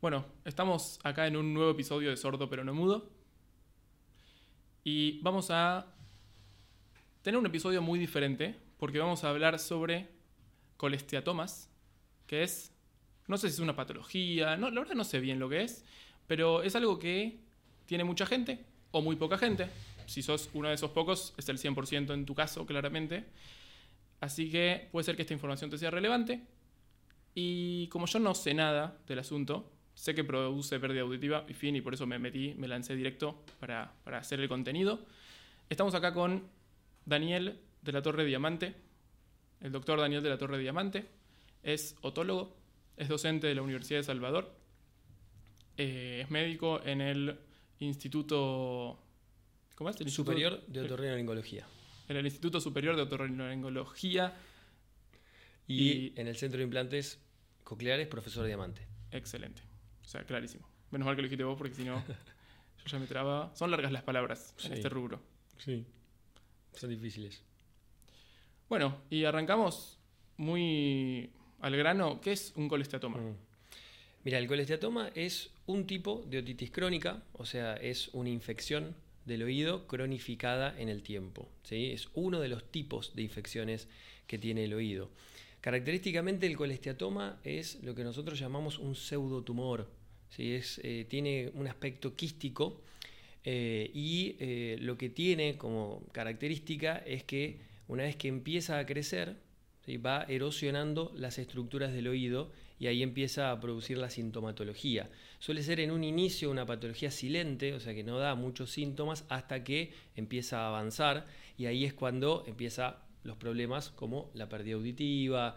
Bueno, estamos acá en un nuevo episodio de Sordo pero no mudo. Y vamos a tener un episodio muy diferente porque vamos a hablar sobre colesteatomas, que es, no sé si es una patología, no, la verdad no sé bien lo que es, pero es algo que tiene mucha gente o muy poca gente. Si sos uno de esos pocos, es el 100% en tu caso, claramente. Así que puede ser que esta información te sea relevante. Y como yo no sé nada del asunto, sé que produce pérdida auditiva y fin, y por eso me metí, me lancé directo para, para hacer el contenido. Estamos acá con Daniel de la Torre Diamante, el doctor Daniel de la Torre Diamante, es otólogo, es docente de la Universidad de Salvador, eh, es médico en el Instituto... ¿Cómo es? El Superior de Otorrinolaringología. En el Instituto Superior de Otorrinolaringología. Y, y en el Centro de Implantes Cocleares, profesor Diamante. Excelente. O sea, clarísimo. Menos mal que lo dijiste vos porque si no, yo ya me traba. Son largas las palabras en este rubro. Sí. Son difíciles. Bueno, y arrancamos muy al grano. ¿Qué es un colesteatoma? Mm. Mira, el colesteatoma es un tipo de otitis crónica, o sea, es una infección del oído cronificada en el tiempo. ¿sí? Es uno de los tipos de infecciones que tiene el oído. Característicamente el colesteatoma es lo que nosotros llamamos un pseudotumor, es, eh, tiene un aspecto quístico eh, y eh, lo que tiene como característica es que una vez que empieza a crecer, va erosionando las estructuras del oído y ahí empieza a producir la sintomatología. Suele ser en un inicio una patología silente, o sea que no da muchos síntomas hasta que empieza a avanzar y ahí es cuando empiezan los problemas como la pérdida auditiva,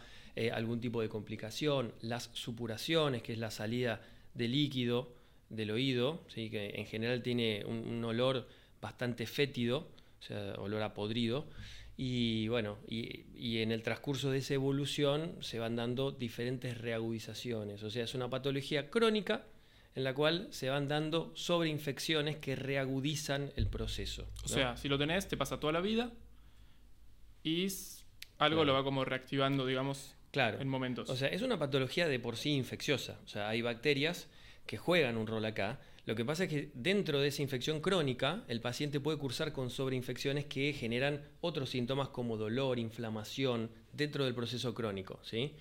algún tipo de complicación, las supuraciones, que es la salida de líquido del oído, ¿sí? que en general tiene un, olor bastante fétido, o sea, olor a podrido. Y bueno, y, en el transcurso de esa evolución se van dando diferentes reagudizaciones. O sea, es una patología crónica en la cual se van dando sobreinfecciones que reagudizan el proceso. O sea, si lo tenés, te pasa toda la vida y algo lo va como reactivando, digamos, Claro. En momentos. O sea, es una patología de por sí infecciosa. O sea, hay bacterias que juegan un rol acá. Lo que pasa es que dentro de esa infección crónica, el paciente puede cursar con sobreinfecciones que generan otros síntomas como dolor, inflamación, dentro del proceso crónico. ¿sí?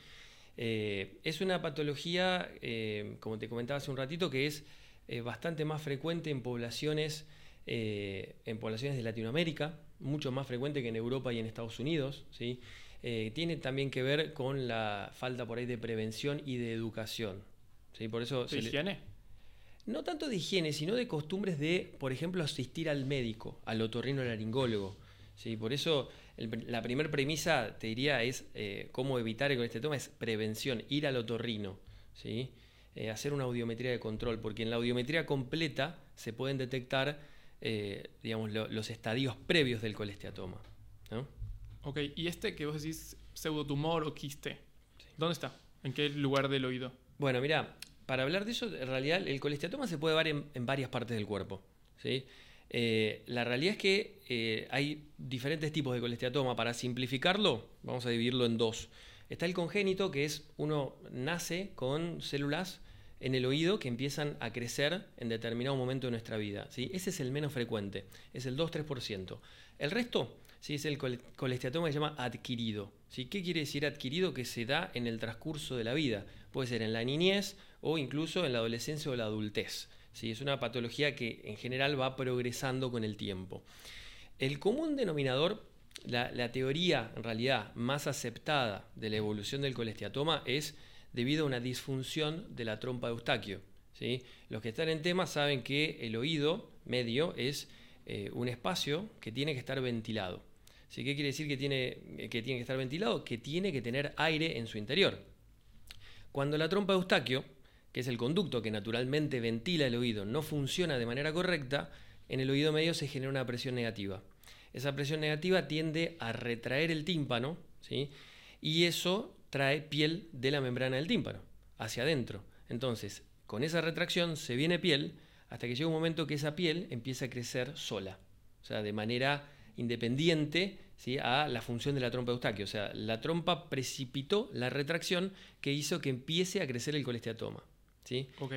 Eh, es una patología, eh, como te comentaba hace un ratito, que es eh, bastante más frecuente en poblaciones, en poblaciones de Latinoamérica, mucho más frecuente que en Europa y en Estados Unidos. ¿sí? Eh, tiene también que ver con la falta por ahí de prevención y de educación. ¿sí? Por eso ¿De higiene? No tanto de higiene, sino de costumbres de, por ejemplo, asistir al médico, al otorrino laringólogo. ¿sí? Por eso la primera premisa, te diría, es eh, cómo evitar el colesterol, es prevención, ir al otorrino. ¿sí? Eh, hacer una audiometría de control, porque en la audiometría completa se pueden detectar digamos, los estadios previos del colesteatoma. ¿no? Ok, y este que vos decís pseudotumor o quiste, ¿dónde está? ¿En qué lugar del oído? Bueno, mira, para hablar de eso, en realidad el colesteatoma se puede ver en, varias partes del cuerpo. ¿sí? Eh, la realidad es que eh, hay diferentes tipos de colesteatoma. Para simplificarlo, vamos a dividirlo en dos. Está el congénito, que es uno nace con células en el oído que empiezan a crecer en determinado momento de nuestra vida. ¿sí? Ese es el menos frecuente, es el 2-3%. El resto ¿sí? es el colesteatoma que se llama adquirido. ¿sí? ¿Qué quiere decir adquirido? Que se da en el transcurso de la vida. Puede ser en la niñez o incluso en la adolescencia o la adultez. ¿sí? Es una patología que en general va progresando con el tiempo. El común denominador, la, teoría en realidad más aceptada de la evolución del colesteatoma es debido a una disfunción de la trompa de Eustaquio. ¿sí? Los que están en tema saben que el oído medio es eh, un espacio que tiene que estar ventilado. ¿Qué quiere decir que tiene, que tiene que estar ventilado? Que tiene que tener aire en su interior. Cuando la trompa de Eustaquio, que es el conducto que naturalmente ventila el oído, no funciona de manera correcta, en el oído medio se genera una presión negativa. Esa presión negativa tiende a retraer el tímpano, ¿sí? y eso trae piel de la membrana del tímpano hacia adentro. Entonces, con esa retracción se viene piel hasta que llega un momento que esa piel empieza a crecer sola, o sea, de manera independiente ¿sí? a la función de la trompa de Eustaquio. O sea, la trompa precipitó la retracción que hizo que empiece a crecer el colesteatoma. ¿sí? Ok.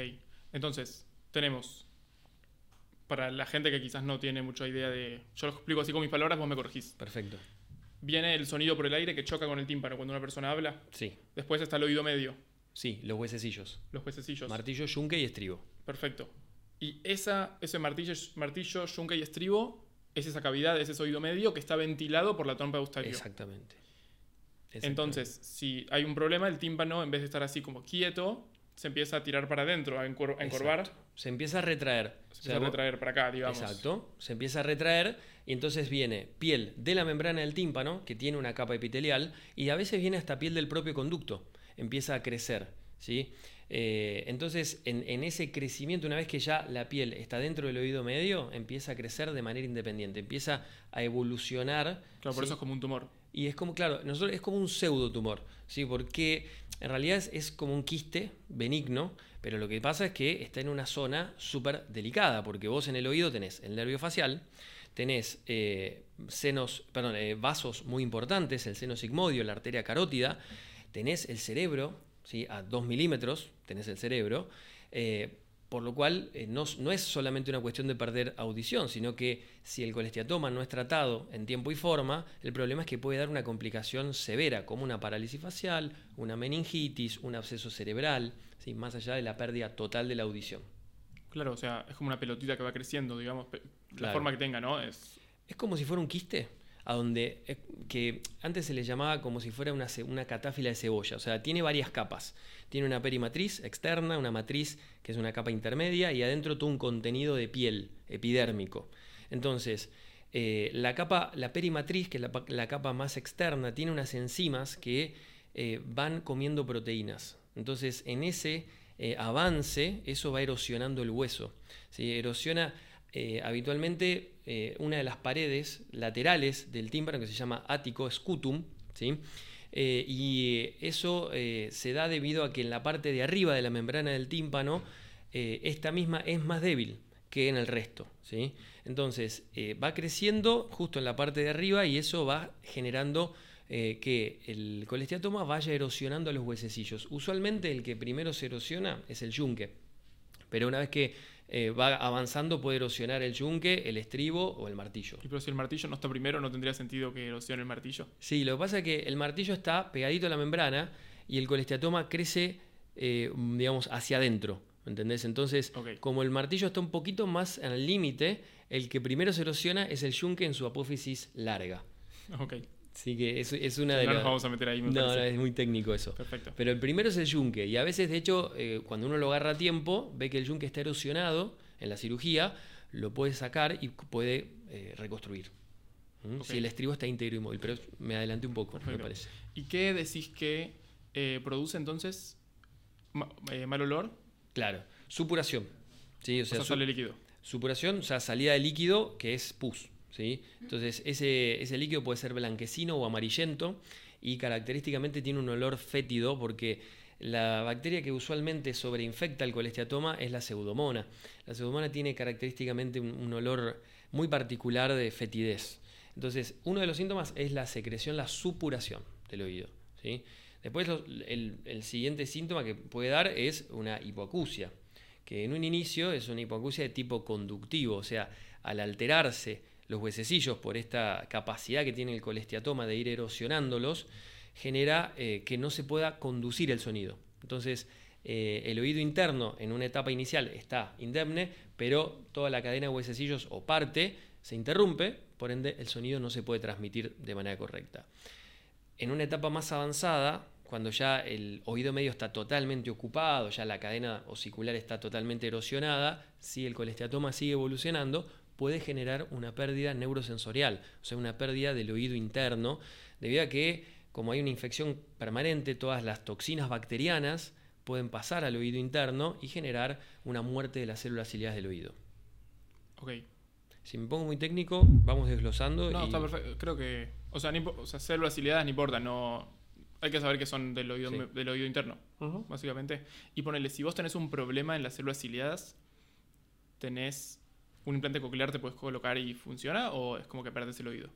Entonces, tenemos. Para la gente que quizás no tiene mucha idea de. Yo lo explico así con mis palabras, vos me corregís. Perfecto. Viene el sonido por el aire que choca con el tímpano cuando una persona habla. Sí, Después está el oído medio, sí, los huesecillos. los huesecillos. Martillo, yunque y estribo. Perfecto. Y esa, ese martillo, martillo, yunque y estribo es esa cavidad, es ese oído medio que está ventilado por la trompa de Eustaquio. Exactamente. Exactamente. Entonces, si hay un problema, el tímpano, en vez de estar así como quieto, se empieza a tirar para adentro, a, encor- a encorvar, Exacto. Se empieza a retraer. se O sea, empieza a retraer para acá, digamos. Exacto. Se empieza a retraer y entonces viene piel de la membrana del tímpano, que tiene una capa epitelial, y a veces viene hasta piel del propio conducto. Empieza a crecer. ¿sí? Eh, entonces, en, en ese crecimiento, una vez que ya la piel está dentro del oído medio, empieza a crecer de manera independiente, empieza a evolucionar. Claro, por eso es como un tumor. Y es como, claro, nosotros es como un pseudotumor, ¿sí? Porque en realidad es, es como un quiste benigno, pero lo que pasa es que está en una zona súper delicada, porque vos en el oído tenés el nervio facial, tenés eh, senos, perdón, eh, vasos muy importantes, el seno sigmodio, la arteria carótida, tenés el cerebro, ¿sí? a 2 milímetros tenés el cerebro, eh, por lo cual eh, no, no es solamente una cuestión de perder audición, sino que si el colesteatoma no es tratado en tiempo y forma, el problema es que puede dar una complicación severa, como una parálisis facial, una meningitis, un absceso cerebral, ¿sí? más allá de la pérdida total de la audición. Claro, o sea, es como una pelotita que va creciendo, digamos, la Claro. forma que tenga, ¿no? Es Es como si fuera un quiste, a donde eh, que antes se le llamaba como si fuera una, una catáfila de cebolla, o sea, tiene varias capas. Tiene una perimatriz externa, una matriz que es una capa intermedia y adentro todo un contenido de piel epidérmico. Entonces, eh, la capa, la perimatriz, que es la, pa- la capa más externa, tiene unas enzimas que eh, van comiendo proteínas. Entonces, en ese avance, eso va erosionando el hueso. ¿sí? Erosiona eh, habitualmente eh, una de las paredes laterales del tímpano que se llama ático scutum. Eh, y eso se da debido a que en la parte de arriba de la membrana del tímpano esta misma es más débil que en el resto. ¿sí? Entonces va creciendo justo en la parte de arriba y eso va generando que el colesteatoma vaya erosionando a los huesecillos. Usualmente el que primero se erosiona es el yunque, pero una vez que eh, va avanzando puede erosionar el yunque, el estribo o el martillo. Y pero si el martillo no está primero, no tendría sentido que erosione el martillo. Sí, lo que pasa es que el martillo está pegadito a la membrana y el colesteatoma crece, eh, digamos, hacia adentro. ¿Entendés? Entonces, como el martillo está un poquito más el límite, el que primero se erosiona es el yunque en su apófisis larga. Así que es, es una No de nos las. vamos a meter ahí, me No, no, es muy técnico eso. Perfecto. Pero el primero es el yunque. Y a veces, de hecho, eh, cuando uno lo agarra a tiempo, ve que el yunque está erosionado en la cirugía, lo puede sacar y puede eh, reconstruir. ¿Mm? Si el estribo está íntegro y móvil. Pero me adelanté un poco, me parece. ¿Y qué decís que eh, produce entonces ma- mal olor? Claro. Supuración. ¿sí? O O sea, sea, su- sale líquido. supuración, o sea, salida de líquido que es pus. Entonces, ese, líquido puede ser blanquecino o amarillento y característicamente tiene un olor fétido porque la bacteria que usualmente sobreinfecta el colesteatoma es la pseudomona. La pseudomona tiene característicamente un, olor muy particular de fetidez. Entonces, uno de los síntomas es la secreción, la supuración del oído. Después, el siguiente síntoma que puede dar es una hipoacusia que en un inicio es una hipoacusia de tipo conductivo, o sea, al alterarse los huesecillos por esta capacidad que tiene el colesteatoma de ir erosionándolos, genera eh, que no se pueda conducir el sonido. Entonces, eh, el oído interno en una etapa inicial está indemne, pero toda la cadena de huesecillos o parte se interrumpe, por ende el sonido no se puede transmitir de manera correcta. En una etapa más avanzada, cuando ya el oído medio está totalmente ocupado, ya la cadena osicular está totalmente erosionada, si el colesteatoma sigue evolucionando, puede generar una pérdida neurosensorial, o sea, una pérdida del oído interno, debido a que, como hay una infección permanente, todas las toxinas bacterianas pueden pasar al oído interno y generar una muerte de las células ciliares del oído. Ok. Si me pongo muy técnico, vamos desglosando. No, y- está perfecto. Creo que. O sea, no o sea, células ciliadas no importa, no. Hay que saber que son del oído, Sí. del oído interno, básicamente. Y ponele, si vos tenés un problema en las células ciliadas, tenés un implante coclear, te puedes colocar y funciona, o es como que perdés el oído.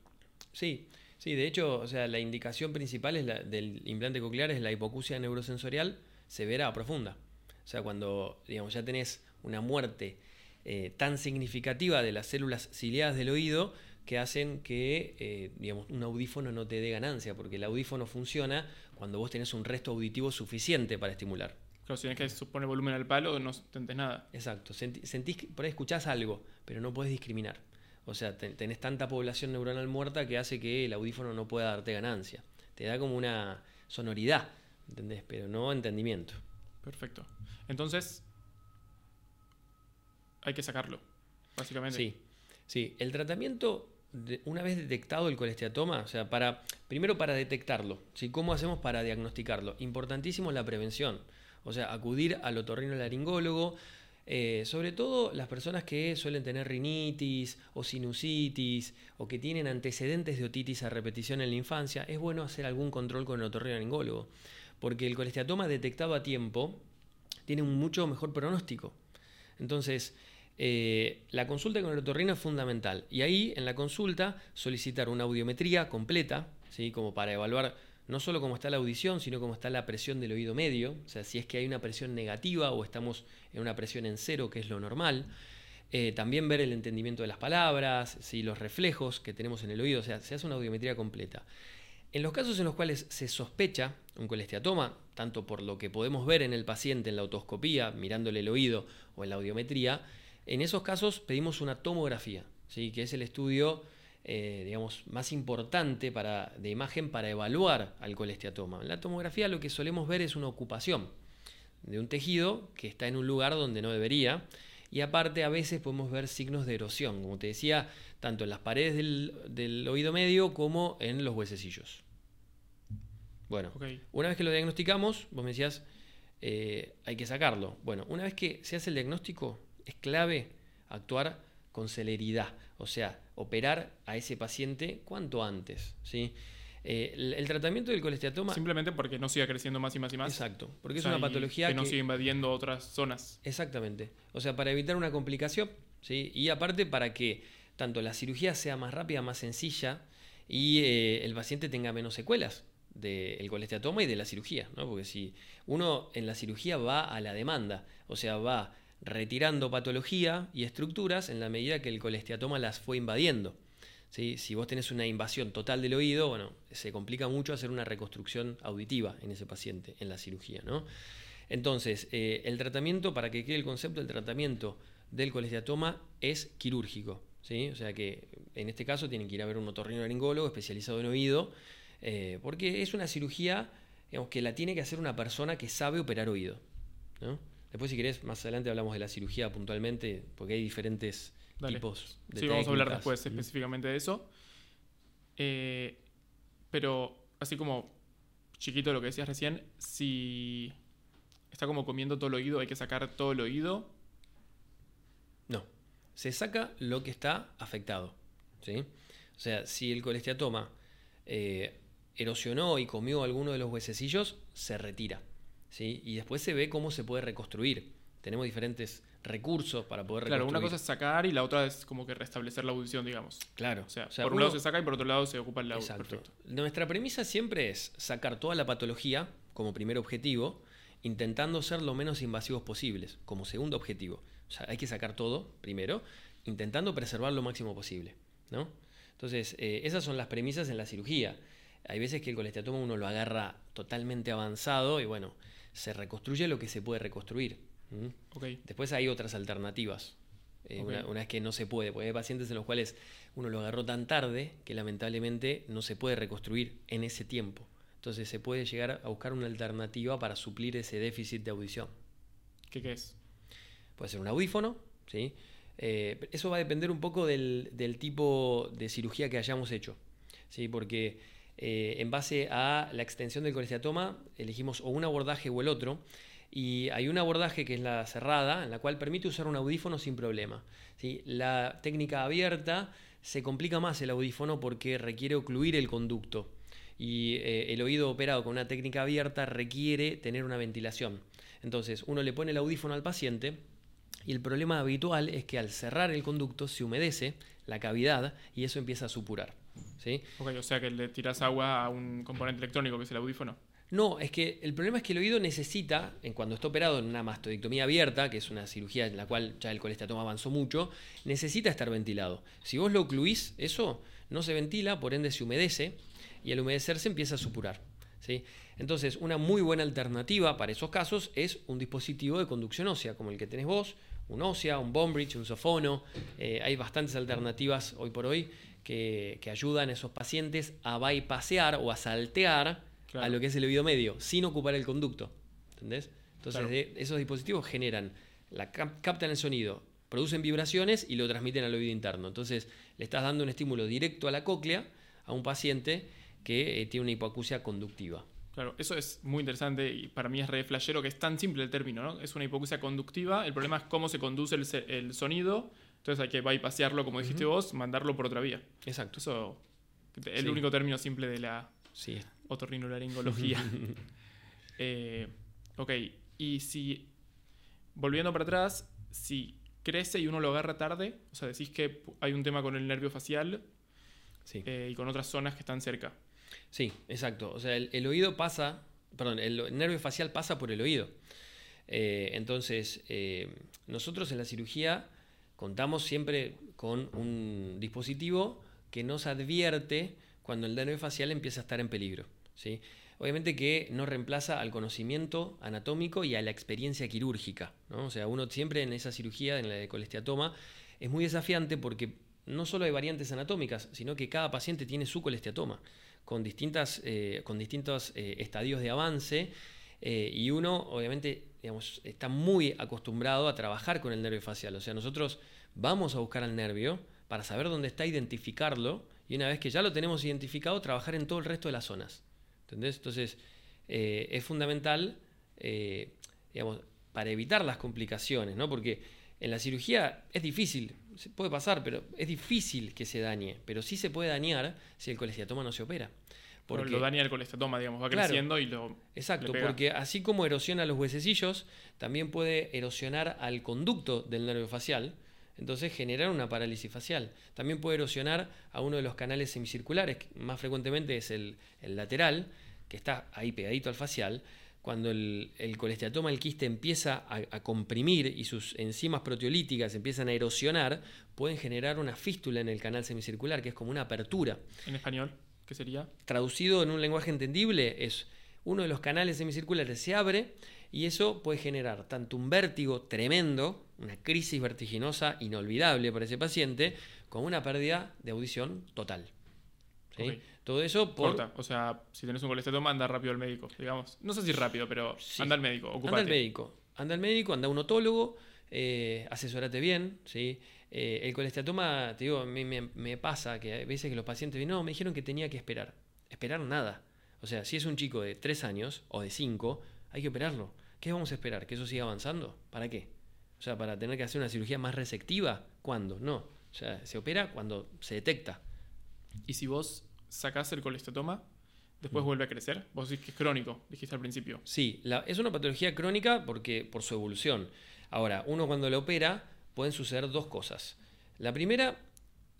Sí, sí, de hecho, o sea, la indicación principal del implante coclear es la hipoacusia neurosensorial severa a profunda. O sea, cuando digamos, ya tenés una muerte eh, tan significativa de las células ciliadas del oído que hacen que eh, digamos, un audífono no te dé ganancia, porque el audífono funciona cuando vos tenés un resto auditivo suficiente para estimular. Claro, si tienes que supone volumen al palo, no sentís nada. Exacto. Sentís que por ahí escuchás algo, pero no podés discriminar. O sea, tenés tanta población neuronal muerta que hace que el audífono no pueda darte ganancia. Te da como una sonoridad, ¿entendés? Pero no entendimiento. Perfecto. Entonces, hay que sacarlo, básicamente. Sí, sí. El tratamiento, una vez detectado el colesteatoma, o sea, para, primero para detectarlo, ¿sí? ¿cómo hacemos para diagnosticarlo? Importantísimo la prevención. O sea, acudir al otorrinolaringólogo, eh, sobre todo las personas que suelen tener rinitis o sinusitis o que tienen antecedentes de otitis a repetición en la infancia, es bueno hacer algún control con el otorrinolaringólogo, porque el colesteatoma detectado a tiempo tiene un mucho mejor pronóstico. Entonces, eh, la consulta con el otorrino es fundamental. Y ahí, en la consulta, solicitar una audiometría completa, ¿sí? como para evaluar no solo cómo está la audición, sino cómo está la presión del oído medio, o sea, si es que hay una presión negativa o estamos en una presión en cero, que es lo normal. Eh, también ver el entendimiento de las palabras, si los reflejos que tenemos en el oído, o sea, se hace una audiometría completa. En los casos en los cuales se sospecha un colesteatoma, tanto por lo que podemos ver en el paciente en la otoscopía, mirándole el oído o en la audiometría, en esos casos pedimos una tomografía, ¿sí? que es el estudio eh, digamos, más importante para, de imagen para evaluar al colesteatoma. En la tomografía lo que solemos ver es una ocupación de un tejido que está en un lugar donde no debería. Y aparte a veces podemos ver signos de erosión, como te decía, tanto en las paredes del, oído medio como en los huesecillos. Bueno, una vez que lo diagnosticamos, vos me decías, eh, hay que sacarlo. Bueno, una vez que se hace el diagnóstico, es clave actuar con celeridad, o sea, operar a ese paciente cuanto antes. ¿sí? Eh, el, tratamiento del colesteatoma... Simplemente porque no siga creciendo más y más y más. Exacto, porque es una patología que, no siga invadiendo otras zonas. Exactamente, o sea, para evitar una complicación, ¿sí? y aparte para que tanto la cirugía sea más rápida, más sencilla, y eh, el paciente tenga menos secuelas del colesteatoma y de la cirugía, ¿no? porque si uno en la cirugía va a la demanda, o sea, va retirando patología y estructuras en la medida que el colesteatoma las fue invadiendo. Si vos tenés una invasión total del oído, bueno, se complica mucho hacer una reconstrucción auditiva en ese paciente, en la cirugía. ¿no? Entonces, eh, el tratamiento, para que quede el concepto, el tratamiento del colesteatoma es quirúrgico. ¿sí? O sea que en este caso tienen que ir a ver un otorrinolaringólogo especializado en oído, eh, porque es una cirugía que la tiene que hacer una persona que sabe operar oído. ¿no? Después, si querés, más adelante hablamos de la cirugía puntualmente, porque hay diferentes tipos de Sí, vamos a hablar después específicamente de eso. Eh, pero, así como chiquito lo que decías recién, si está como comiendo todo el oído, hay que sacar todo el oído. No, se saca lo que está afectado. ¿sí? O sea, si el colesteatoma eh, erosionó y comió alguno de los huesecillos, se retira. Y después se ve cómo se puede reconstruir. Tenemos diferentes recursos para poder reconstruir. Claro, una cosa es sacar y la otra es como que restablecer la audición, digamos. Claro. O sea, por un lado se saca y por otro lado se ocupa el lado. Perfecto. Nuestra premisa siempre es sacar toda la patología como primer objetivo, intentando ser lo menos invasivos posibles, como segundo objetivo. O sea, hay que sacar todo primero, intentando preservar lo máximo posible. ¿no? Entonces, eh, esas son las premisas en la cirugía. Hay veces que el colesteatoma uno lo agarra totalmente avanzado y bueno, se reconstruye lo que se puede reconstruir. Después hay otras alternativas. Eh, una, vez que no se puede, porque hay pacientes en los cuales uno lo agarró tan tarde que lamentablemente no se puede reconstruir en ese tiempo. Entonces se puede llegar a buscar una alternativa para suplir ese déficit de audición. ¿Qué, qué es? Puede ser un audífono, ¿sí? Eh, eso va a depender un poco del, del, tipo de cirugía que hayamos hecho, ¿sí? Porque eh, en base a la extensión del colesteatoma, elegimos o un abordaje o el otro. Y hay un abordaje que es la cerrada, en la cual permite usar un audífono sin problema. ¿sí? La técnica abierta se complica más el audífono porque requiere ocluir el conducto. Y eh, el oído operado con una técnica abierta requiere tener una ventilación. Entonces, uno le pone el audífono al paciente y el problema habitual es que al cerrar el conducto se humedece la cavidad y eso empieza a supurar. ¿Sí? o sea que le tiras agua a un componente electrónico que es el audífono. No, es que el problema es que el oído necesita, en cuando está operado en una mastodictomía abierta, que es una cirugía en la cual ya el colesteatoma avanzó mucho, necesita estar ventilado. Si vos lo ocluís, eso no se ventila, por ende se humedece y al humedecerse empieza a supurar. ¿sí? Entonces, una muy buena alternativa para esos casos es un dispositivo de conducción ósea, como el que tenés vos, un ósea, un bridge, un sofono. Eh, hay bastantes alternativas hoy por hoy que, ayudan a esos pacientes a bypassear o a saltear a lo que es el oído medio, sin ocupar el conducto. ¿Entendés? Entonces, esos dispositivos generan, la captan el sonido, producen vibraciones y lo transmiten al oído interno. Entonces, le estás dando un estímulo directo a la cóclea a un paciente que eh, tiene una hipoacusia conductiva. Claro, eso es muy interesante y para mí es re flashero que es tan simple el término, ¿no? Es una hipoacusia conductiva, el problema es cómo se conduce el, sonido, entonces hay que bypassearlo, como dijiste vos, mandarlo por otra vía. Exacto. Eso es el único término simple de la sí. otorrinolaringología. eh, ok, y si, volviendo para atrás, si crece y uno lo agarra tarde, o sea, decís que hay un tema con el nervio facial eh, y con otras zonas que están cerca. Sí, exacto. O sea, el, oído pasa, perdón, el, nervio facial pasa por el oído. Eh, entonces, eh, nosotros en la cirugía contamos siempre con un dispositivo que nos advierte cuando el nervio facial empieza a estar en peligro. ¿sí? Obviamente que no reemplaza al conocimiento anatómico y a la experiencia quirúrgica. ¿no? O sea, uno siempre en esa cirugía, en la de colesteatoma, es muy desafiante porque no solo hay variantes anatómicas, sino que cada paciente tiene su colesteatoma con, distintas, eh, con distintos eh, estadios de avance eh, y uno obviamente está muy acostumbrado a trabajar con el nervio facial. O sea, nosotros vamos a buscar al nervio para saber dónde está, identificarlo y una vez que ya lo tenemos identificado, trabajar en todo el resto de las zonas. ¿Entendés? Entonces, es fundamental, digamos, para evitar las complicaciones, ¿no? Porque en la cirugía es difícil, puede pasar, pero es difícil que se dañe. Pero sí se puede dañar si el colesteatoma no se opera. Porque lo daña el colesteatoma, digamos, va creciendo y lo. Exacto, porque así como erosiona los huesecillos, también puede erosionar al conducto del nervio facial, entonces generar una parálisis facial. También puede erosionar a uno de los canales semicirculares, que más frecuentemente es el, el lateral, que está ahí pegadito al facial, cuando el, el colesteatoma, el quiste empieza a, comprimir y sus enzimas proteolíticas empiezan a erosionar, pueden generar una fístula en el canal semicircular, que es como una apertura. ¿En español? ¿Qué sería? Traducido en un lenguaje entendible, es uno de los canales semicirculares se abre y eso puede generar tanto un vértigo tremendo, una crisis vertiginosa inolvidable para ese paciente, como una pérdida de audición total. Todo eso por... Corta. O sea, si tenés un colesterol, anda rápido al médico, digamos. No sé si rápido, pero anda al médico, ocupate. Anda al médico. Anda al médico, anda a un otólogo, eh, asesorate bien, ¿sí? Eh, el colestatoma, te digo, me, me, pasa que a veces que los pacientes dicen, no, me dijeron que tenía que esperar. Esperar nada. O sea, si es un chico de 3 años o de 5, hay que operarlo. ¿Qué vamos a esperar? ¿Que eso siga avanzando? ¿Para qué? O sea, para tener que hacer una cirugía más receptiva, ¿cuándo? No. O sea, se opera cuando se detecta. Y si vos sacás el colestatoma, después mm. vuelve a crecer. Vos decís que es crónico, dijiste al principio. Sí, es una patología crónica porque, por su evolución. Ahora, uno cuando lo opera pueden suceder dos cosas. La primera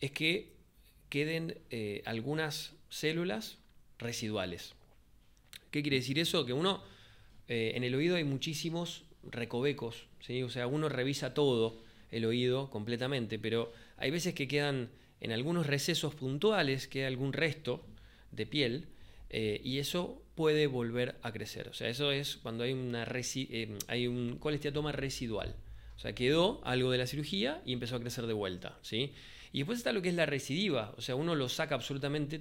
es que queden eh, algunas células residuales. ¿Qué quiere decir eso? Que uno, eh, en el oído hay muchísimos recovecos, o sea, uno revisa todo el oído completamente, pero hay veces que quedan en algunos recesos puntuales queda algún resto de piel eh, y eso puede volver a crecer. O sea, eso es cuando hay, una hay un colesteatoma residual. O sea, quedó algo de la cirugía y empezó a crecer de vuelta. ¿sí? Y después está lo que es la recidiva. O sea, uno lo saca absolutamente,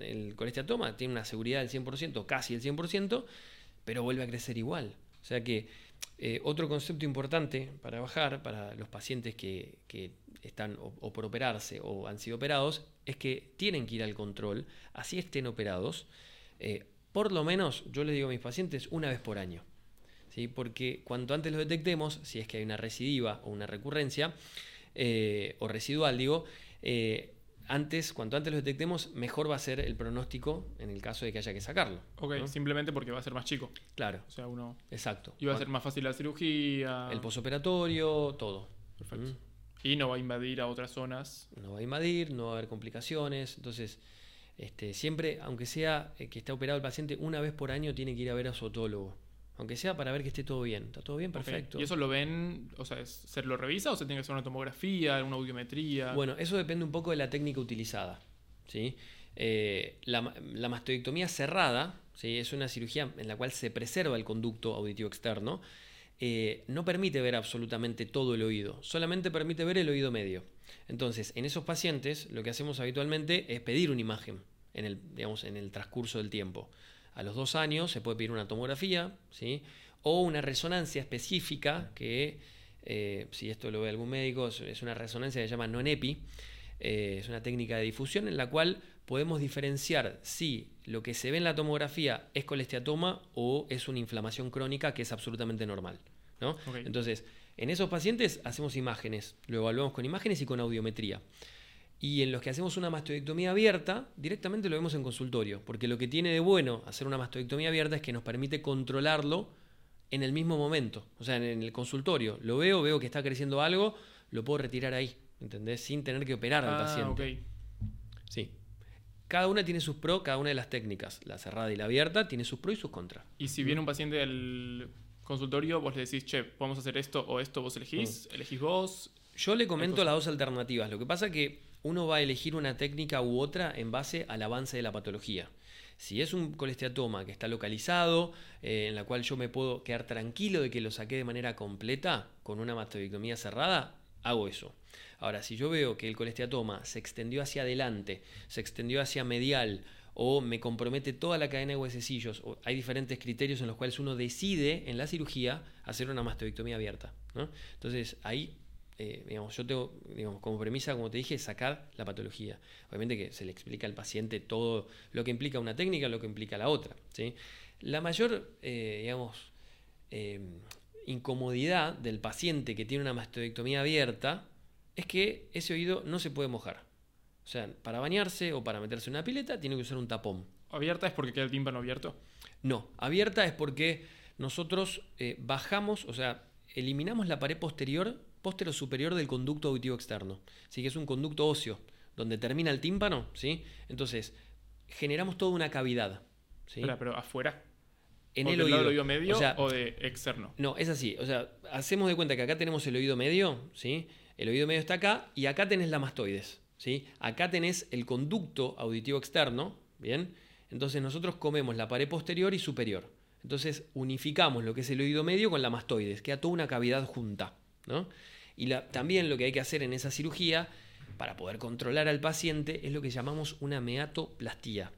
el colesteatoma tiene una seguridad del 100%, casi el 100%, pero vuelve a crecer igual. O sea que eh, otro concepto importante para bajar, para los pacientes que, están o, por operarse o han sido operados, es que tienen que ir al control, así estén operados, eh, por lo menos, yo les digo a mis pacientes, una vez por año. ¿Sí? Porque cuanto antes lo detectemos, si es que hay una recidiva o una recurrencia, eh, o residual, digo, antes, cuanto antes lo detectemos, mejor va a ser el pronóstico en el caso de que haya que sacarlo. Ok, simplemente porque va a ser más chico. Claro. O sea, uno. Exacto. Y va a ser más fácil la cirugía. El posoperatorio, todo. Perfecto. Y no va a invadir a otras zonas. No va a invadir, no va a haber complicaciones. Entonces, Este, siempre, aunque sea eh, que está operado el paciente, una vez por año tiene que ir a ver a su otólogo. Aunque sea para ver que esté todo bien. ¿Está todo bien? Perfecto. ¿Y eso lo ven, o sea, se lo revisa o se tiene que hacer una tomografía, una audiometría? Bueno, eso depende un poco de la técnica utilizada. ¿sí? Eh, la, la mastoidectomía cerrada ¿sí? es una cirugía en la cual se preserva el conducto auditivo externo. eh, no permite ver absolutamente todo el oído, solamente permite ver el oído medio. Entonces, en esos pacientes lo que hacemos habitualmente es pedir una imagen en el, digamos, en el transcurso del tiempo. A los dos años se puede pedir una tomografía ¿sí? o una resonancia específica que, eh, si esto lo ve algún médico, es- una resonancia que se llama non-epi. Eh, es una técnica de difusión en la cual podemos diferenciar si lo que se ve en la tomografía es colesteatoma o es una inflamación crónica que es absolutamente normal. ¿no? Entonces, en esos pacientes hacemos imágenes, lo evaluamos con imágenes y con audiometría. Y en los que hacemos una mastoidectomía abierta, directamente lo vemos en consultorio, porque lo que tiene de bueno hacer una mastoidectomía abierta es que nos permite controlarlo en el mismo momento, o sea, en el consultorio. Lo veo, veo que está creciendo algo, lo puedo retirar ahí, ¿entendés? Sin tener que operar al ah, paciente. Sí. Cada una tiene sus pros, cada una de las técnicas. La cerrada y la abierta tiene sus pros y sus contras. Y si viene un paciente al consultorio, vos le decís, che, podemos hacer esto o esto, vos elegís, elegís vos. Yo le comento las dos alternativas. Lo que pasa que uno va a elegir una técnica u otra en base al avance de la patología. Si es un colesteatoma que está localizado, eh, en la cual yo me puedo quedar tranquilo de que lo saqué de manera completa con una mastectomía cerrada, hago eso. Ahora, si yo veo que el colesteatoma se extendió hacia adelante, se extendió hacia medial o me compromete toda la cadena de huesecillos, o hay diferentes criterios en los cuales uno decide en la cirugía hacer una mastectomía abierta. ¿no? Entonces, ahí eh, digamos, yo tengo digamos, como premisa, como te dije, sacar la patología. Obviamente que se le explica al paciente todo lo que implica una técnica, lo que implica la otra. ¿sí? La mayor, eh, digamos, eh, incomodidad del paciente que tiene una mastectomía abierta es que ese oído no se puede mojar. O sea, para bañarse o para meterse en una pileta tiene que usar un tapón. Abierta es porque queda el tímpano abierto. No, abierta es porque nosotros bajamos, o sea, eliminamos la pared posterior, postero superior del conducto auditivo externo. Así que es un conducto óseo, donde termina el tímpano, ¿sí? Entonces, generamos toda una cavidad. ¿sí? Espera, pero afuera. en ¿O el del lado oído. del oído medio O sea, o de externo? no, es así. O sea, hacemos de cuenta que acá tenemos el oído medio, ¿sí? El oído medio está acá y acá tenés la mastoides, ¿sí? Acá tenés el conducto auditivo externo, ¿bien? Entonces nosotros comemos la pared posterior y superior. Entonces unificamos lo que es el oído medio con la mastoides, queda toda una cavidad junta, ¿no? Y la- también lo que hay que hacer en esa cirugía para poder controlar al paciente es lo que llamamos una meatoplastía,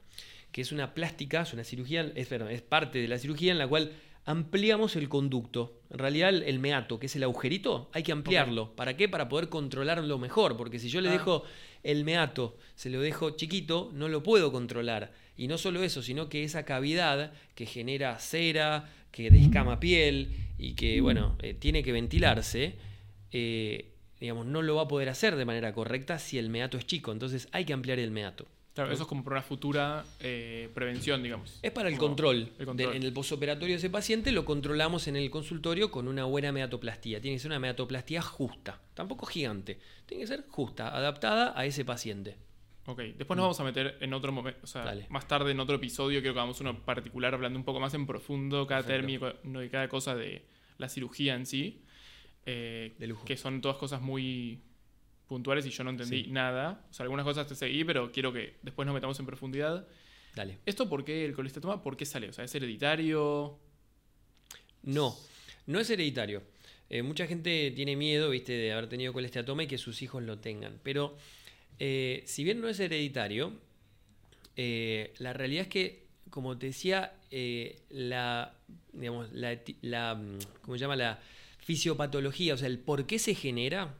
que es una plástica, es una cirugía, es, perdón, es parte de la cirugía en la cual ampliamos el conducto. En realidad el, meato, que es el agujerito, hay que ampliarlo. ¿Para qué? Para poder controlarlo mejor, porque si yo le Ah. dejo el meato, se lo dejo chiquito, no lo puedo controlar. Y no solo eso, sino que esa cavidad que genera cera, que descama piel y que, bueno, eh, tiene que ventilarse, eh, digamos, no lo va a poder hacer de manera correcta si el meato es chico. Entonces hay que ampliar el meato. Claro, eso es como para una futura eh, prevención, digamos. Es para el control. el control. De- en el posoperatorio de ese paciente lo controlamos en el consultorio con una buena meatoplastía. Tiene que ser una meatoplastía justa, tampoco gigante. Tiene que ser justa, adaptada a ese paciente. Ok, después nos vamos a meter en otro momento, o sea, Mm. Dale. más tarde en otro episodio, creo que hagamos uno particular hablando un poco más en profundo cada Perfecto. término y cada cosa de la cirugía en sí. Eh, De lujo. Que son todas cosas muy puntuales y yo no entendí Sí. nada. O sea, algunas cosas te seguí, pero quiero que después nos metamos en profundidad. Dale. ¿Esto por qué el colesterol? ¿Por qué sale? O sea, ¿es hereditario? No, no es hereditario. Eh, mucha gente tiene miedo, viste, de haber tenido colesteatoma y que sus hijos lo tengan. Pero eh, si bien no es hereditario, eh, la realidad es que, como te decía, la, digamos, la, la, mm, ¿cómo se llama? La fisiopatología, o sea, el por qué se genera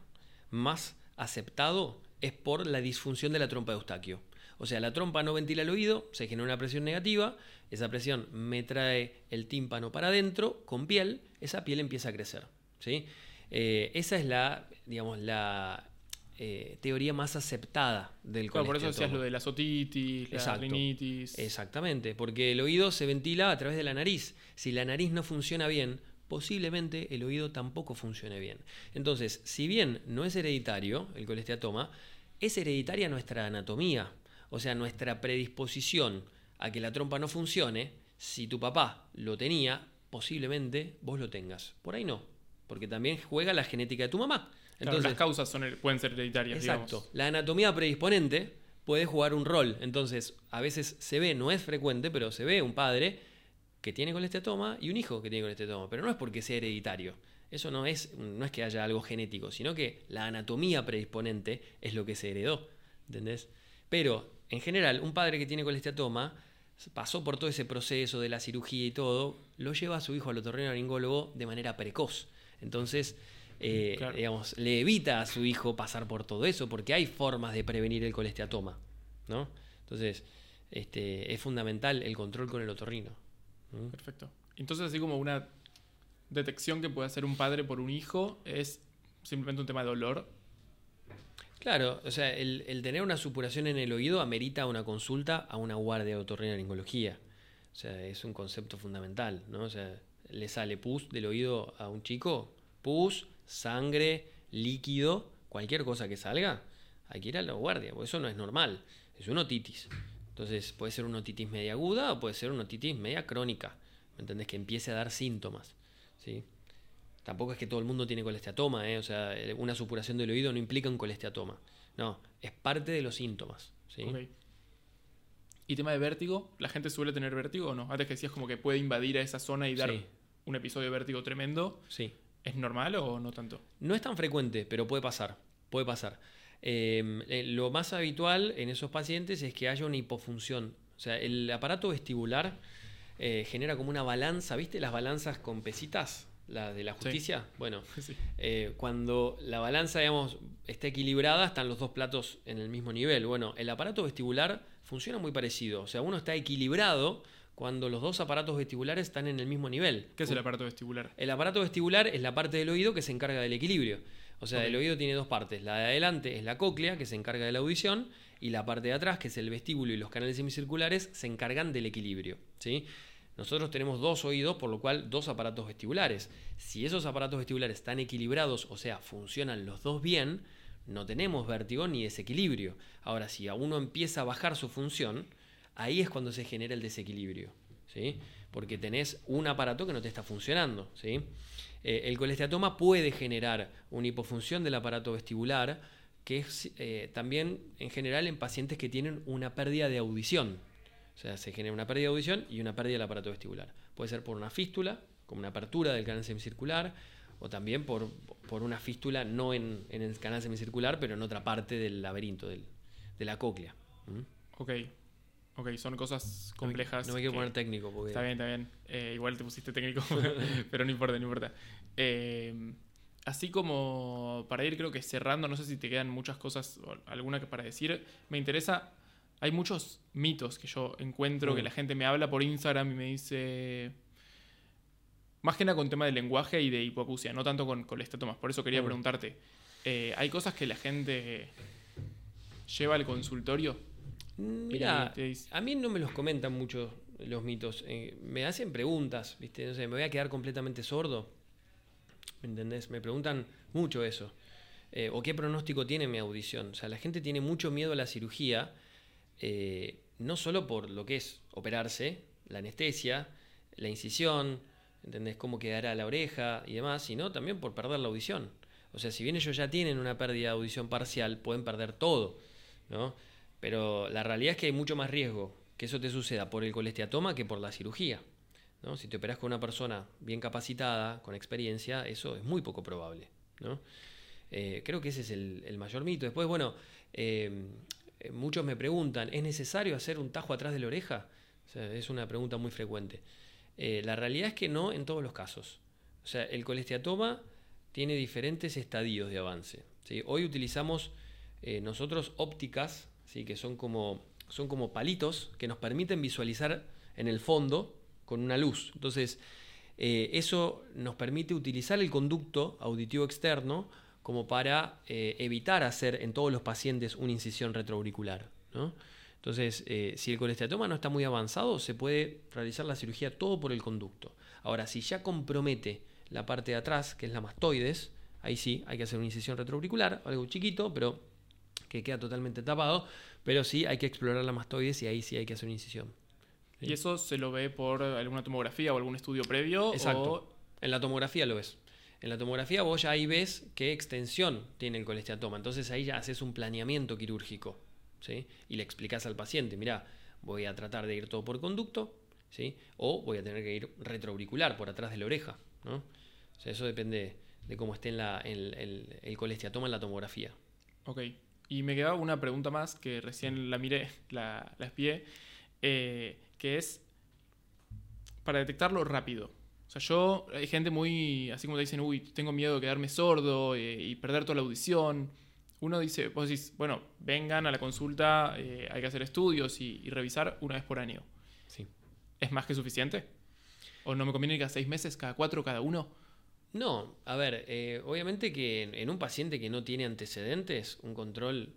más aceptado es por la disfunción de la trompa de Eustaquio. O sea, la trompa no ventila el oído, se genera una presión negativa, esa presión me trae el tímpano para adentro con piel, esa piel empieza a crecer. ¿sí? Eh, esa es la, digamos, la eh, teoría más aceptada del Claro, por eso decías lo de la sotitis, la rinitis. Exactamente, porque el oído se ventila a través de la nariz. Si la nariz no funciona bien, posiblemente el oído tampoco funcione bien. Entonces, si bien no es hereditario el colesteatoma, es hereditaria nuestra anatomía. O sea, nuestra predisposición a que la trompa no funcione, si tu papá lo tenía, posiblemente vos lo tengas. Por ahí no, porque también juega la genética de tu mamá. Entonces, las causas son, pueden ser hereditarias. Exacto. La anatomía predisponente puede jugar un rol. Entonces, a veces se ve, no es frecuente, pero se ve un padre que tiene colesteatoma y un hijo que tiene colesteatoma. Pero no es porque sea hereditario. Eso no es, no es que haya algo genético, sino que la anatomía predisponente es lo que se heredó. ¿Entendés? Pero, en general, un padre que tiene colesteatoma pasó por todo ese proceso de la cirugía y todo, lo lleva a su hijo al otorrinolaringólogo de manera precoz. Entonces, eh, digamos, le evita a su hijo pasar por todo eso, porque hay formas de prevenir el colesteatoma, ¿no? Entonces, este, es fundamental el control con el otorrino. Perfecto. Entonces, así como una detección que puede hacer un padre por un hijo es simplemente un tema de dolor. Claro, o sea, el, tener una supuración en el oído amerita una consulta a una guardia de otorrinolaringología. O sea, es un concepto fundamental, ¿no? O sea, le sale pus del oído a un chico, pus, sangre, líquido, cualquier cosa que salga, hay que ir a la guardia, porque eso no es normal, es una otitis. Entonces puede ser una otitis media aguda o puede ser una otitis media crónica, ¿me entendés? Que empiece a dar síntomas, ¿sí? Tampoco es que todo el mundo tiene colesteatoma, ¿eh? o sea, una supuración del oído no implica un colesteatoma, no, es parte de los síntomas, ¿sí? ¿Y tema de vértigo? ¿La gente suele tener vértigo o no? Antes que decías como que puede invadir a esa zona y dar un episodio de vértigo tremendo. Sí. ¿Es normal o no tanto? No es tan frecuente, pero puede pasar. Puede pasar. Em, eh, lo más habitual en esos pacientes es que haya una hipofunción. O sea, el aparato vestibular eh, genera como una balanza, ¿viste? Las balanzas con pesitas, la de la justicia. Bueno, eh, cuando la balanza, digamos, está equilibrada, están los dos platos en el mismo nivel. Bueno, el aparato vestibular funciona muy parecido. O sea, uno está equilibrado cuando los dos aparatos vestibulares están en el mismo nivel. ¿Qué es el aparato vestibular? El aparato vestibular es la parte del oído que se encarga del equilibrio. O sea, el oído tiene dos partes. La de adelante es la cóclea, que se encarga de la audición, y la parte de atrás, que es el vestíbulo y los canales semicirculares, se encargan del equilibrio. ¿sí? Nosotros tenemos dos oídos, por lo cual dos aparatos vestibulares. Si esos aparatos vestibulares están equilibrados, o sea, funcionan los dos bien, no tenemos vértigo ni desequilibrio. Ahora, si a uno empieza a bajar su función, ahí es cuando se genera el desequilibrio, ¿sí? Porque tenés un aparato que no te está funcionando, ¿sí? Eh, el colesteatoma puede generar una hipofunción del aparato vestibular, que es eh, también en general en pacientes que tienen una pérdida de audición. O sea, se genera una pérdida de audición y una pérdida del aparato vestibular. Puede ser por una fístula, como una apertura del canal semicircular, o también por, una fístula no en, el canal semicircular, pero en otra parte del laberinto, de la cóclea. Ok. Ok, son cosas complejas. No me, quiero poner técnico. Porque... Está bien, está bien. Eh, igual te pusiste técnico, pero no importa, no importa. Eh, así como para ir creo que cerrando, no sé si te quedan muchas cosas o alguna que para decir, me interesa, hay muchos mitos que yo encuentro que mm. la gente me habla por Instagram y me dice... Más que nada con tema de lenguaje y de hipoacusia, no tanto con colestatomas. Por eso quería mm. preguntarte, eh, ¿hay cosas que la gente lleva al consultorio Mira, a mí no me los comentan mucho los mitos. Eh, me hacen preguntas, ¿viste? No sé, me voy a quedar completamente sordo. ¿Me entendés? Me preguntan mucho eso. Eh, o qué pronóstico tiene mi audición. O sea, la gente tiene mucho miedo a la cirugía, eh, no solo por lo que es operarse, la anestesia, la incisión, ¿entendés? Cómo quedará la oreja y demás, sino también por perder la audición. O sea, si bien ellos ya tienen una pérdida de audición parcial, pueden perder todo, ¿no? Pero la realidad es que hay mucho más riesgo que eso te suceda por el colesteatoma que por la cirugía. ¿no? Si te operas con una persona bien capacitada, con experiencia, eso es muy poco probable. ¿no? Eh, creo que ese es el, mayor mito. Después, bueno, eh, muchos me preguntan, ¿es necesario hacer un tajo atrás de la oreja? es una pregunta muy frecuente. Eh, la realidad es que no en todos los casos. O sea, el colesteatoma tiene diferentes estadios de avance. Hoy utilizamos nosotros ópticas que son como, son como palitos que nos permiten visualizar en el fondo con una luz. Entonces, eh, eso nos permite utilizar el conducto auditivo externo como para eh, evitar hacer en todos los pacientes una incisión retroauricular. Entonces, eh, si el colesteatoma no está muy avanzado, se puede realizar la cirugía todo por el conducto. Ahora, si ya compromete la parte de atrás, que es la mastoides, ahí sí hay que hacer una incisión retroauricular, algo chiquito, pero que queda totalmente tapado, pero sí hay que explorar la mastoides y ahí sí hay que hacer una incisión. ¿Y eso se lo ve por alguna tomografía o algún estudio previo? Exacto. En la tomografía lo ves. En la tomografía vos ya ahí ves qué extensión tiene el colesteatoma. Entonces ahí ya haces un planeamiento quirúrgico. ¿sí? Y le explicas al paciente, mira, voy a tratar de ir todo por conducto, ¿sí? o voy a tener que ir retroauricular, por atrás de la oreja. ¿no? eso depende de cómo esté en el, el, colesteatoma en la tomografía. Ok. Y me quedaba una pregunta más que recién la miré, la, la espié, eh, que es para detectarlo rápido. O sea, yo, hay gente muy, así como te dicen, uy, tengo miedo de quedarme sordo eh, y perder toda la audición. Uno dice, vos decís, bueno, vengan a la consulta, eh, hay que hacer estudios y, revisar una vez por año. Sí. ¿Es más que suficiente? ¿O no me conviene ir cada seis meses, cada cuatro, cada uno? No, a ver, eh, obviamente que en, un paciente que no tiene antecedentes, un control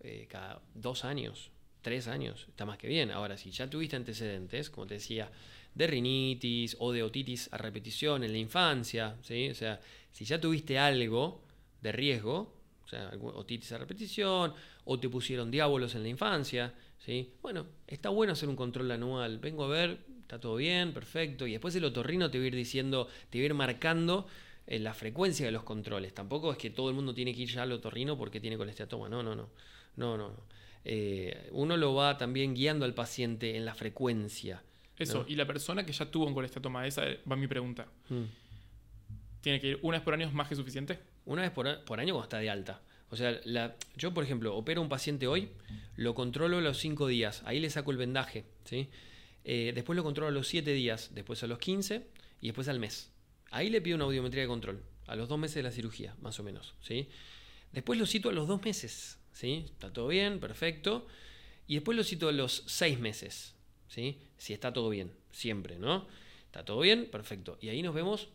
eh, cada dos años, tres años, está más que bien. Ahora, si ya tuviste antecedentes, como te decía, de rinitis o de otitis a repetición en la infancia, ¿sí? O sea, si ya tuviste algo de riesgo, o sea, otitis a repetición, o te pusieron diábolos en la infancia, ¿sí? Bueno, está bueno hacer un control anual. Vengo a ver, está todo bien, perfecto. Y después el otorrino te va a ir diciendo, te va a ir marcando eh, la frecuencia de los controles. Tampoco es que todo el mundo tiene que ir ya al otorrino porque tiene colesteatoma. No, no, no. No, no. Eh, uno lo va también guiando al paciente en la frecuencia. Eso, y la persona que ya tuvo un colesteatoma, esa va mi pregunta. Mm. ¿Tiene que ir una vez por año es más que suficiente? Una vez por, por año cuando está de alta. O sea, la, yo, por ejemplo, opero a un paciente hoy, lo controlo a los 5 días, ahí le saco el vendaje, ¿sí? Eh, después lo controlo a los 7 días, después a los 15 y después al mes. Ahí le pido una audiometría de control, a los 2 meses de la cirugía, más o menos, ¿sí? Después lo cito a los 2 meses, ¿sí? Está todo bien, perfecto. Y después lo cito a los 6 meses, ¿sí? Si está todo bien, siempre, ¿no? Está todo bien, perfecto. Y ahí nos vemos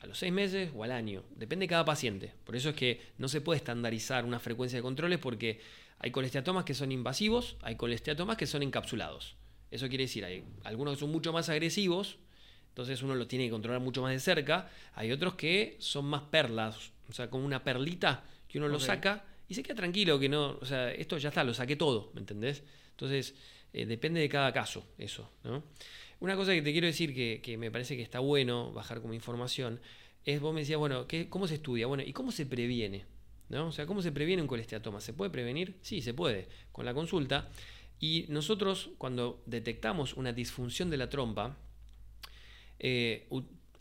a los seis meses o al año. Depende de cada paciente. Por eso es que no se puede estandarizar una frecuencia de controles porque hay colesteatomas que son invasivos, hay colesteatomas que son encapsulados. Eso quiere decir, hay algunos que son mucho más agresivos, entonces uno lo tiene que controlar mucho más de cerca. Hay otros que son más perlas, o sea, como una perlita que uno lo saca y se queda tranquilo, que no, o sea, esto ya está, lo saqué todo, ¿me entendés? Entonces, eh, depende de cada caso eso, ¿no? Una cosa que te quiero decir que, me parece que está bueno bajar como información es, vos me decías, bueno, ¿qué, ¿cómo se estudia? Bueno, ¿y cómo se previene? ¿No? O sea, ¿cómo se previene un colesteatoma? ¿Se puede prevenir? Sí, se puede, con la consulta. Y nosotros, cuando detectamos una disfunción de la trompa, eh,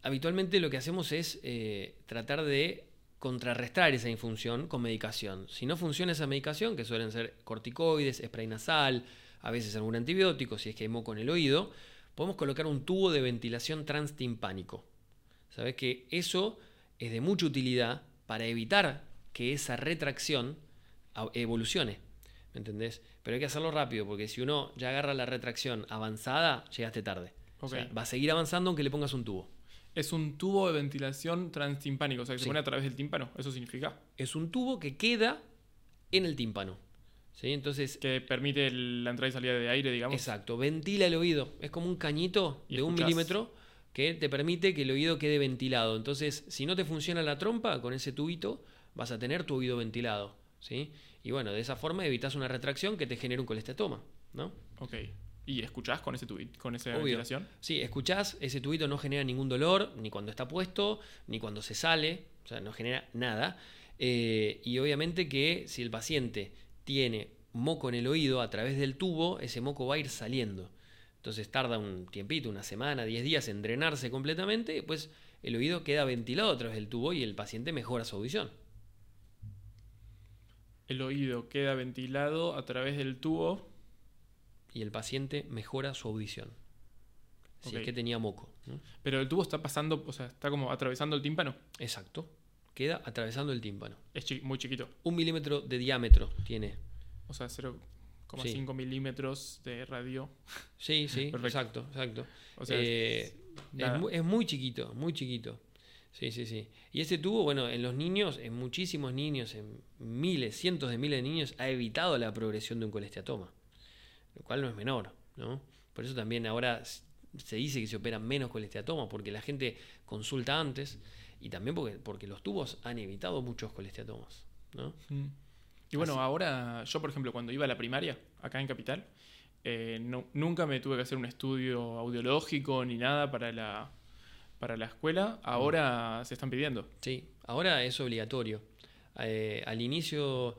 habitualmente lo que hacemos es eh, tratar de contrarrestar esa infunción con medicación. Si no funciona esa medicación, que suelen ser corticoides, spray nasal, a veces algún antibiótico, si es que hay moco en el oído, podemos colocar un tubo de ventilación transtimpánico. ¿Sabes que eso es de mucha utilidad para evitar que esa retracción evolucione? ¿Me entendés? Pero hay que hacerlo rápido porque si uno ya agarra la retracción avanzada, llegaste tarde. va a seguir avanzando aunque le pongas un tubo. Es un tubo de ventilación transtimpánico, o sea, que se pone a través del tímpano. ¿Eso significa? Es un tubo que queda en el tímpano. Entonces, que permite la entrada y salida de aire, digamos. Exacto, ventila el oído. Es como un cañito de un milímetro que te permite que el oído quede ventilado. Entonces, si no te funciona la trompa, con ese tubito vas a tener tu oído ventilado. ¿sí? Y bueno, de esa forma evitas una retracción que te genere un colestatoma. ¿no? Ok. ¿Y escuchás con ese con esa ventilación? Sí, escuchás, ese tubito no genera ningún dolor, ni cuando está puesto, ni cuando se sale, o sea, no genera nada. Eh, y obviamente que si el paciente tiene moco en el oído a través del tubo, ese moco va a ir saliendo. Entonces tarda un tiempito, una semana, 10 días en drenarse completamente, y después el oído queda ventilado a través del tubo y el paciente mejora su audición. El oído queda ventilado a través del tubo. Y el paciente mejora su audición. Si es que tenía moco. Pero el tubo está pasando, o sea, está como atravesando el tímpano. Exacto queda atravesando el tímpano. Es muy chiquito. Un milímetro de diámetro tiene. O sea, 0,5 milímetros de radio. Sí, sí, exacto, exacto. Eh, es, muy chiquito, muy chiquito. Sí, sí, sí. Y ese tubo, bueno, en los niños, en muchísimos niños, en miles, cientos de miles de niños, ha evitado la progresión de un colesteatoma, lo cual no es menor, ¿no? Por eso también ahora se dice que se operan menos colesteatomas, porque la gente consulta antes y también porque, porque los tubos han evitado muchos colesteatomas. ¿no? Mm. Y bueno, ahora yo, por ejemplo, cuando iba a la primaria, acá en Capital, eh, no, nunca me tuve que hacer un estudio audiológico ni nada para la, para la escuela. Ahora se están pidiendo. Sí, ahora es obligatorio. Eh, al, inicio,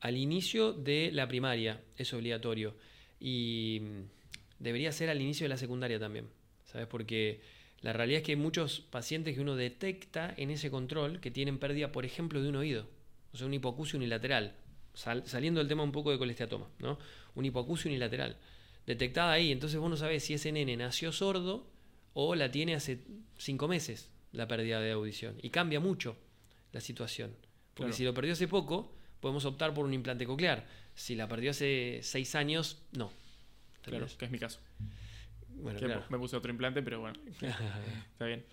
al inicio de la primaria es obligatorio. Y mm, debería ser al inicio de la secundaria también. ¿Sabes? Porque la realidad es que hay muchos pacientes que uno detecta en ese control que tienen pérdida, por ejemplo, de un oído. O sea, un hipoacusia unilateral. saliendo del tema un poco de colesteatoma, ¿no? Un hipoacusia unilateral. Detectada ahí, entonces vos no sabés si ese nene nació sordo o la tiene hace cinco meses la pérdida de audición. Y cambia mucho la situación. Porque si lo perdió hace poco, podemos optar por un implante coclear. Si la perdió hace seis años, no. Claro, que es mi caso. Bueno, Me puse otro implante, pero bueno. está bien.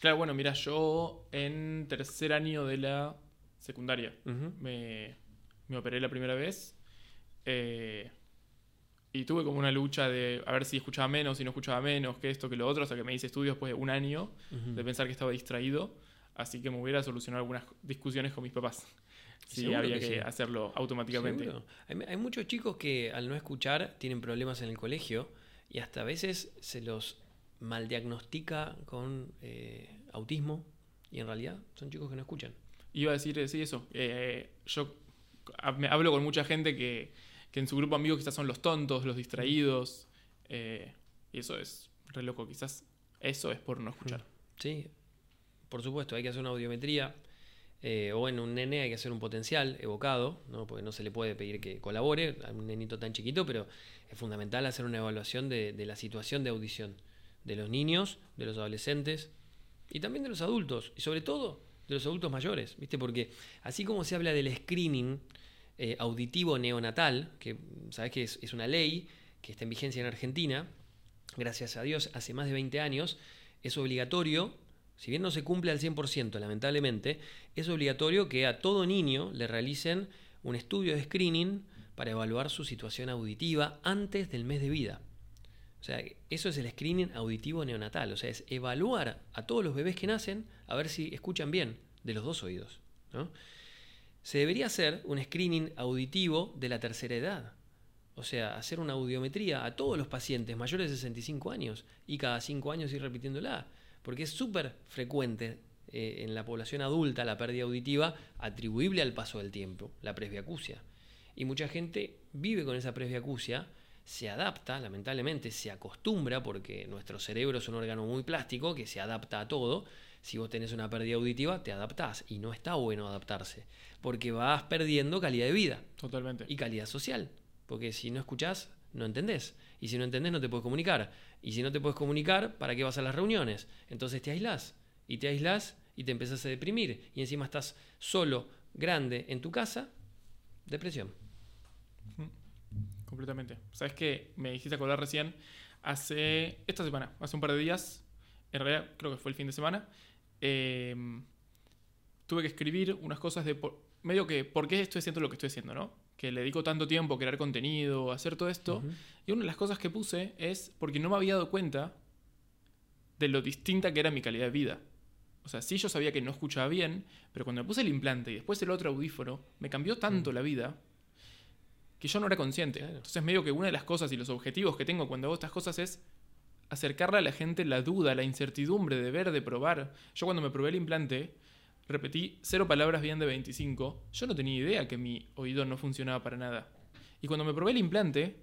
Claro, bueno, mira, yo en tercer año de la secundaria me, me, operé la primera vez. Eh, y tuve como una lucha de a ver si escuchaba menos, si no escuchaba menos, que esto, que lo otro, hasta que me hice estudios después de un año de pensar que estaba distraído, así que me hubiera solucionado algunas discusiones con mis papás. Si había que, hacerlo automáticamente. Hay, muchos chicos que al no escuchar tienen problemas en el colegio y hasta a veces se los maldiagnostica con eh, autismo y en realidad son chicos que no escuchan. Iba a decir, sí, eso. Eh, yo hablo con mucha gente que que en su grupo de amigos quizás son los tontos, los distraídos. Eh, y eso es re loco, quizás eso es por no escuchar. Sí, por supuesto, hay que hacer una audiometría. Eh, o en un nene hay que hacer un potencial evocado, ¿no? porque no se le puede pedir que colabore a un nenito tan chiquito, pero es fundamental hacer una evaluación de, de la situación de audición de los niños, de los adolescentes y también de los adultos, y sobre todo de los adultos mayores, ¿viste? Porque así como se habla del screening, eh, auditivo neonatal, que sabes que es, una ley que está en vigencia en Argentina, gracias a Dios, hace más de 20 años, es obligatorio, si bien no se cumple al 100%, lamentablemente, es obligatorio que a todo niño le realicen un estudio de screening para evaluar su situación auditiva antes del mes de vida. O sea, eso es el screening auditivo neonatal, o sea, es evaluar a todos los bebés que nacen a ver si escuchan bien de los dos oídos. ¿no? Se debería hacer un screening auditivo de la tercera edad. O sea, hacer una audiometría a todos los pacientes mayores de 65 años y cada 5 años ir repitiéndola. Porque es súper frecuente eh, en la población adulta la pérdida auditiva atribuible al paso del tiempo, la presbiacusia. Y mucha gente vive con esa presbiacusia, se adapta, lamentablemente se acostumbra, porque nuestro cerebro es un órgano muy plástico que se adapta a todo, si vos tenés una pérdida auditiva, te adaptás y no está bueno adaptarse, porque vas perdiendo calidad de vida. Totalmente. Y calidad social, porque si no escuchás, no entendés. Y si no entendés, no te puedes comunicar. Y si no te puedes comunicar, ¿para qué vas a las reuniones? Entonces te aislás. Y te aislás y te empezás a deprimir. Y encima estás solo, grande, en tu casa, depresión. Completamente. ¿Sabes qué? Me dijiste acordar recién, hace esta semana, hace un par de días, en realidad creo que fue el fin de semana, Em, tuve que escribir unas cosas de medio que por qué estoy haciendo lo que estoy haciendo, ¿no? Que le dedico tanto tiempo a crear contenido, a hacer todo esto. Y una de las cosas que puse es porque no me había dado cuenta de lo distinta que era mi calidad de vida. O sea, sí yo sabía que no escuchaba bien, pero cuando me puse el implante y después el otro audífono, me cambió tanto la vida que yo no era consciente. Entonces medio que una de las cosas y los objetivos que tengo cuando hago estas cosas es acercarle a la gente la duda, la incertidumbre de ver, de probar. Yo cuando me probé el implante, repetí cero palabras bien de 25. Yo no tenía idea que mi oído no funcionaba para nada. Y cuando me probé el implante,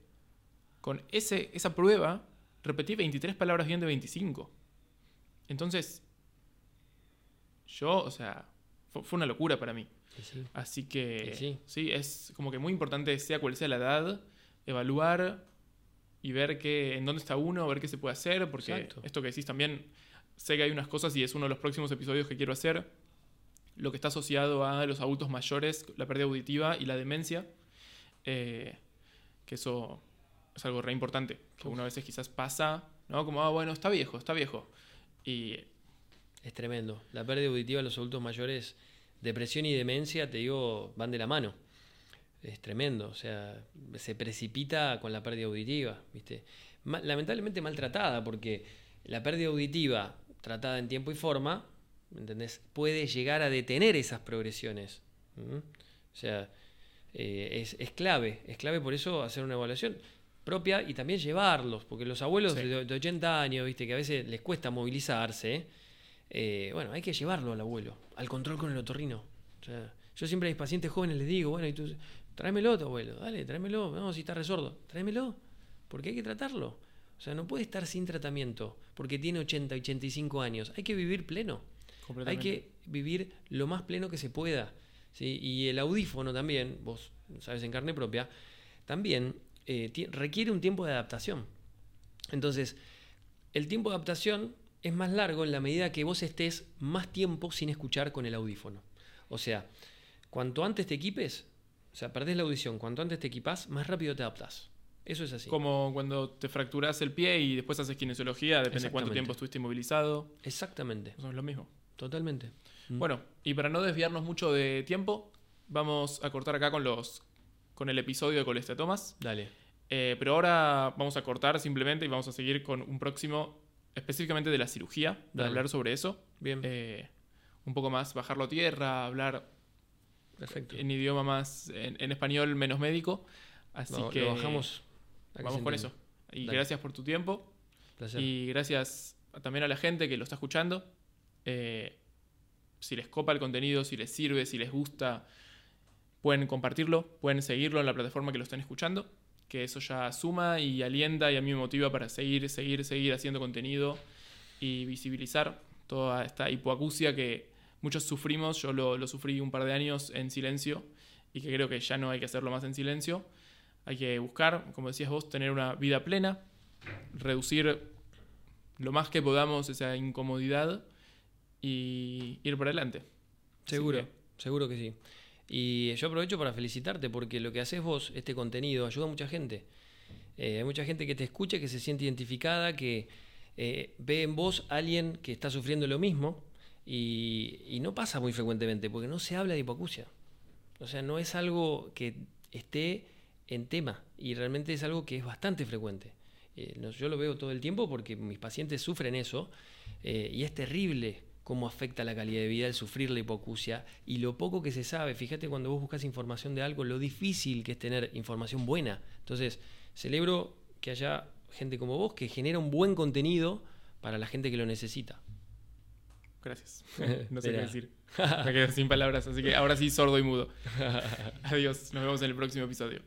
con ese, esa prueba, repetí 23 palabras bien de 25. Entonces, yo, o sea, fue, una locura para mí. Así que, sí. sí, es como que muy importante, sea cual sea la edad, evaluar y ver qué, en dónde está uno, ver qué se puede hacer, porque esto que decís también, sé que hay unas cosas y es uno de los próximos episodios que quiero hacer, lo que está asociado a los adultos mayores, la pérdida auditiva y la demencia, eh, que eso es algo re importante, que uno a veces quizás pasa, ¿no? Como, ah, bueno, está viejo, está viejo. Y... Es tremendo. La pérdida auditiva de los adultos mayores, depresión y demencia, te digo, van de la mano es tremendo, o sea, se precipita con la pérdida auditiva, ¿viste? lamentablemente maltratada, porque la pérdida auditiva tratada en tiempo y forma, ¿entendés? Puede llegar a detener esas progresiones. O sea, eh, es, es clave, es clave por eso hacer una evaluación propia y también llevarlos, porque los abuelos Sí. de, de 80 años, viste, que a veces les cuesta movilizarse, eh, bueno, hay que llevarlo al abuelo, al control con el otorrino. O sea, yo siempre a mis pacientes jóvenes les digo, bueno, y tú, tráemelo, tu abuelo, dale, tráemelo, no, si está resordo, tráemelo, porque hay que tratarlo. O sea, no puede estar sin tratamiento, porque tiene 80, 85 años. Hay que vivir pleno. Hay que vivir lo más pleno que se pueda. ¿sí? Y el audífono también, vos sabes en carne propia, también eh, requiere un tiempo de adaptación. Entonces, el tiempo de adaptación es más largo en la medida que vos estés más tiempo sin escuchar con el audífono. O sea, cuanto antes te equipes, o sea, perdés la audición, cuanto antes te equipás, más rápido te adaptás. Eso es así. Como cuando te fracturas el pie y después haces kinesiología, depende de cuánto tiempo estuviste inmovilizado. Exactamente, Eso es lo mismo. totalmente. Mm. Bueno, y para no desviarnos mucho de tiempo, vamos a cortar acá con los con el episodio de colesteatomas. Dale. Eh, pero ahora vamos a cortar simplemente y vamos a seguir con un próximo específicamente de la cirugía, para Dale. hablar sobre eso. Bien, Eh, un poco más bajarlo a tierra, hablar perfecto. en idioma más, en, en español menos médico. Así Lo- que lo bajamos. vamos con eso. Y Dale. gracias por tu tiempo. Placer. Y gracias también a la gente que lo está escuchando. Eh, si les copa el contenido, si les sirve, si les gusta, pueden compartirlo, pueden seguirlo en la plataforma que lo están escuchando, que eso ya suma y alienta y a mí me motiva para seguir, seguir, seguir haciendo contenido y visibilizar toda esta hipoacusia que muchos sufrimos. Yo lo, lo sufrí un par de años en silencio y que creo que ya no hay que hacerlo más en silencio. Hay que buscar, como decías vos, tener una vida plena, reducir lo más que podamos esa incomodidad y ir para adelante. Seguro, que- seguro que sí. Y yo aprovecho para felicitarte porque lo que haces vos, este contenido, ayuda a mucha gente. Eh, hay mucha gente que te escucha, que se siente identificada, que eh, ve en vos a alguien que está sufriendo lo mismo y, no pasa muy frecuentemente porque no se habla de hipoacusia. O sea, no es algo que esté en tema y realmente es algo que es bastante frecuente. Eh, yo lo veo todo el tiempo porque mis pacientes sufren eso eh, y es terrible cómo afecta la calidad de vida el sufrir la hipoacusia y lo poco que se sabe. Fíjate cuando vos buscas información de algo, lo difícil que es tener información buena. Entonces, celebro que haya gente como vos que genera un buen contenido para la gente que lo necesita. Gracias. No sé qué decir. Me quedo sin palabras, así que ahora sí sordo y mudo. Adiós, nos vemos en el próximo episodio.